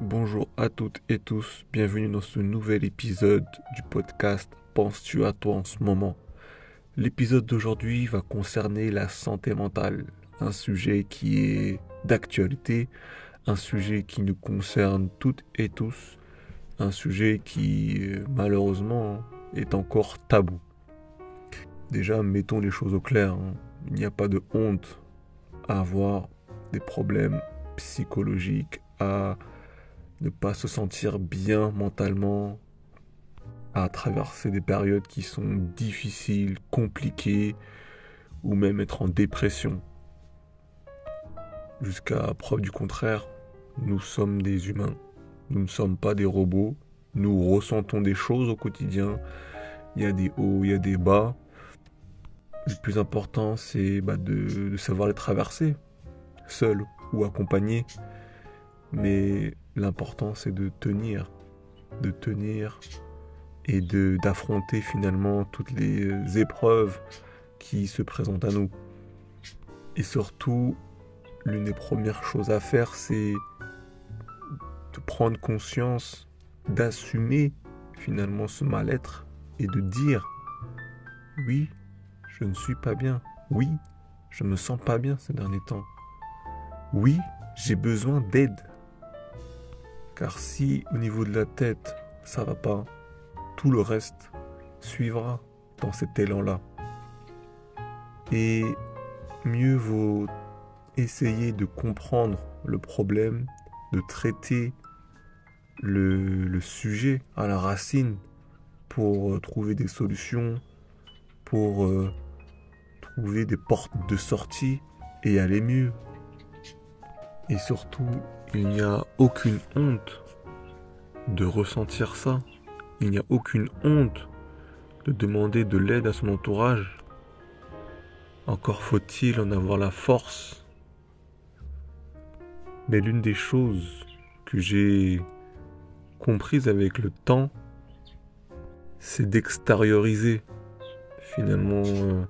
Bonjour à toutes et tous, bienvenue dans ce nouvel épisode du podcast Penses-tu à toi en ce moment? L'épisode d'aujourd'hui va concerner la santé mentale, un sujet qui est d'actualité, un sujet qui nous concerne toutes et tous, un sujet qui malheureusement est encore tabou. Déjà, mettons les choses au clair, hein. il n'y a pas de honte à avoir des problèmes psychologiques, à ne pas se sentir bien mentalement, à traverser des périodes qui sont difficiles, compliquées, ou même être en dépression. Jusqu'à preuve du contraire, nous sommes des humains, nous ne sommes pas des robots, nous ressentons des choses au quotidien, il y a des hauts, il y a des bas. Le plus important, c'est bah, de, de savoir les traverser, seul ou accompagné. Mais l'important, c'est de tenir, de tenir et d'affronter finalement toutes les épreuves qui se présentent à nous. Et surtout, l'une des premières choses à faire, c'est de prendre conscience, d'assumer finalement ce mal-être et de dire oui, je ne suis pas bien. Oui, je me sens pas bien ces derniers temps. Oui, j'ai besoin d'aide. Car si au niveau de la tête, ça va pas, tout le reste suivra dans cet élan-là. Et mieux vaut essayer de comprendre le problème, de traiter le, sujet à la racine pour euh, trouver des solutions, pour euh, trouver des portes de sortie et aller mieux. Et surtout, il n'y a aucune honte de ressentir ça. Il n'y a aucune honte de demander de l'aide à son entourage. Encore faut-il en avoir la force. Mais l'une des choses que j'ai comprises avec le temps, c'est d'extérioriser finalement euh,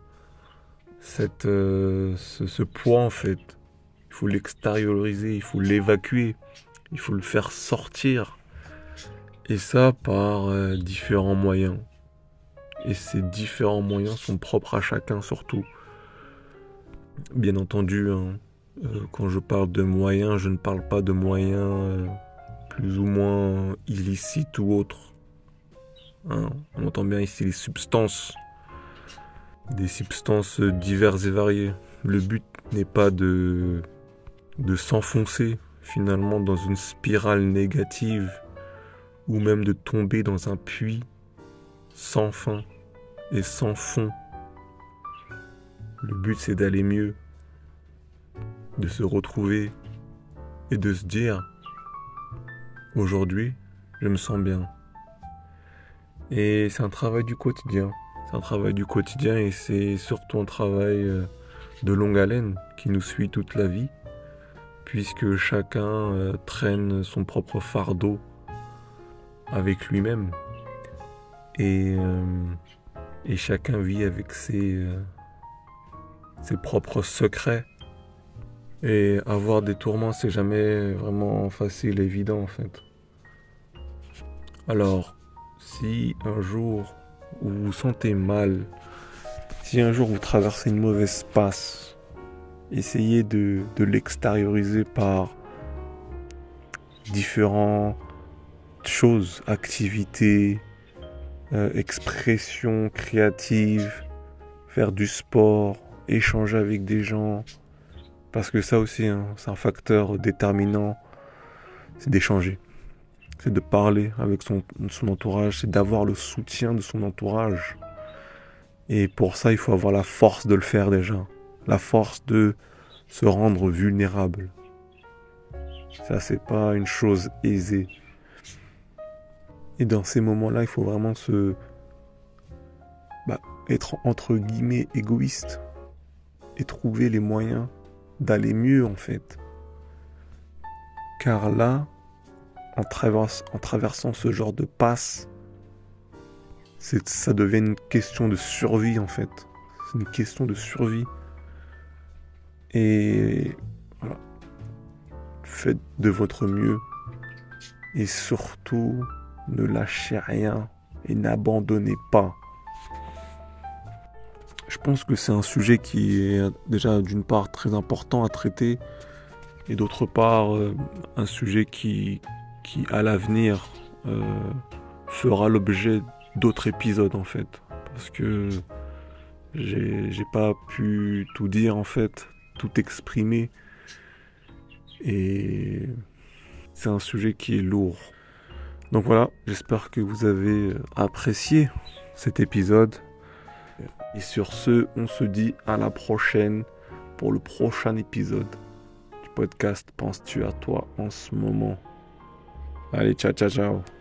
euh, ce, poids en fait. Il faut l'extérioriser, il faut l'évacuer, il faut le faire sortir. Et ça par euh, différents moyens. Et ces différents moyens sont propres à chacun surtout. Bien entendu, hein, quand je parle de moyens, je ne parle pas de moyens plus ou moins illicites ou autres. Hein, on entend bien ici les substances des substances diverses et variées. Le but n'est pas de, de s'enfoncer finalement dans une spirale négative ou même de tomber dans un puits sans fin et sans fond. Le but c'est d'aller mieux, de se retrouver et de se dire aujourd'hui je me sens bien. Et c'est un travail du quotidien. C'est un travail du quotidien et c'est surtout un travail euh, de longue haleine qui nous suit toute la vie, puisque chacun euh, traîne son propre fardeau avec lui-même. Et, euh, chacun vit avec ses, ses propres secrets. Et avoir des tourments, c'est jamais vraiment facile, évident en fait. Alors, si un jour vous vous sentez mal, si un jour vous traversez une mauvaise passe, essayez de, l'extérioriser par différentes choses, activités, euh, expressions créatives, faire du sport, échanger avec des gens. Parce que ça aussi, hein, c'est un facteur déterminant, c'est d'échanger c'est de parler avec son, entourage, c'est d'avoir le soutien de son entourage. Et pour ça, il faut avoir la force de le faire déjà. La force de se rendre vulnérable. Ça, c'est pas une chose aisée. Et dans ces moments-là, il faut vraiment se. Bah, être entre guillemets égoïste. Et trouver les moyens d'aller mieux, en fait. Car là, en, en traversant ce genre de passe, ça devient une question de survie en fait. C'est une question de survie. Et voilà. Faites de votre mieux Et surtout, ne lâchez rien et n'abandonnez pas. Je pense que c'est un sujet qui est déjà d'une part très important à traiter et d'autre part euh, un sujet qui, qui à l'avenir euh, fera l'objet d'autres épisodes en fait. Parce que j'ai pas pu tout dire en fait, tout exprimer. Et c'est un sujet qui est lourd. Donc voilà, j'espère que vous avez apprécié cet épisode. Et sur ce, on se dit à la prochaine pour le prochain épisode du podcast Penses-tu à toi en ce moment? Allez, ciao, ciao, ciao.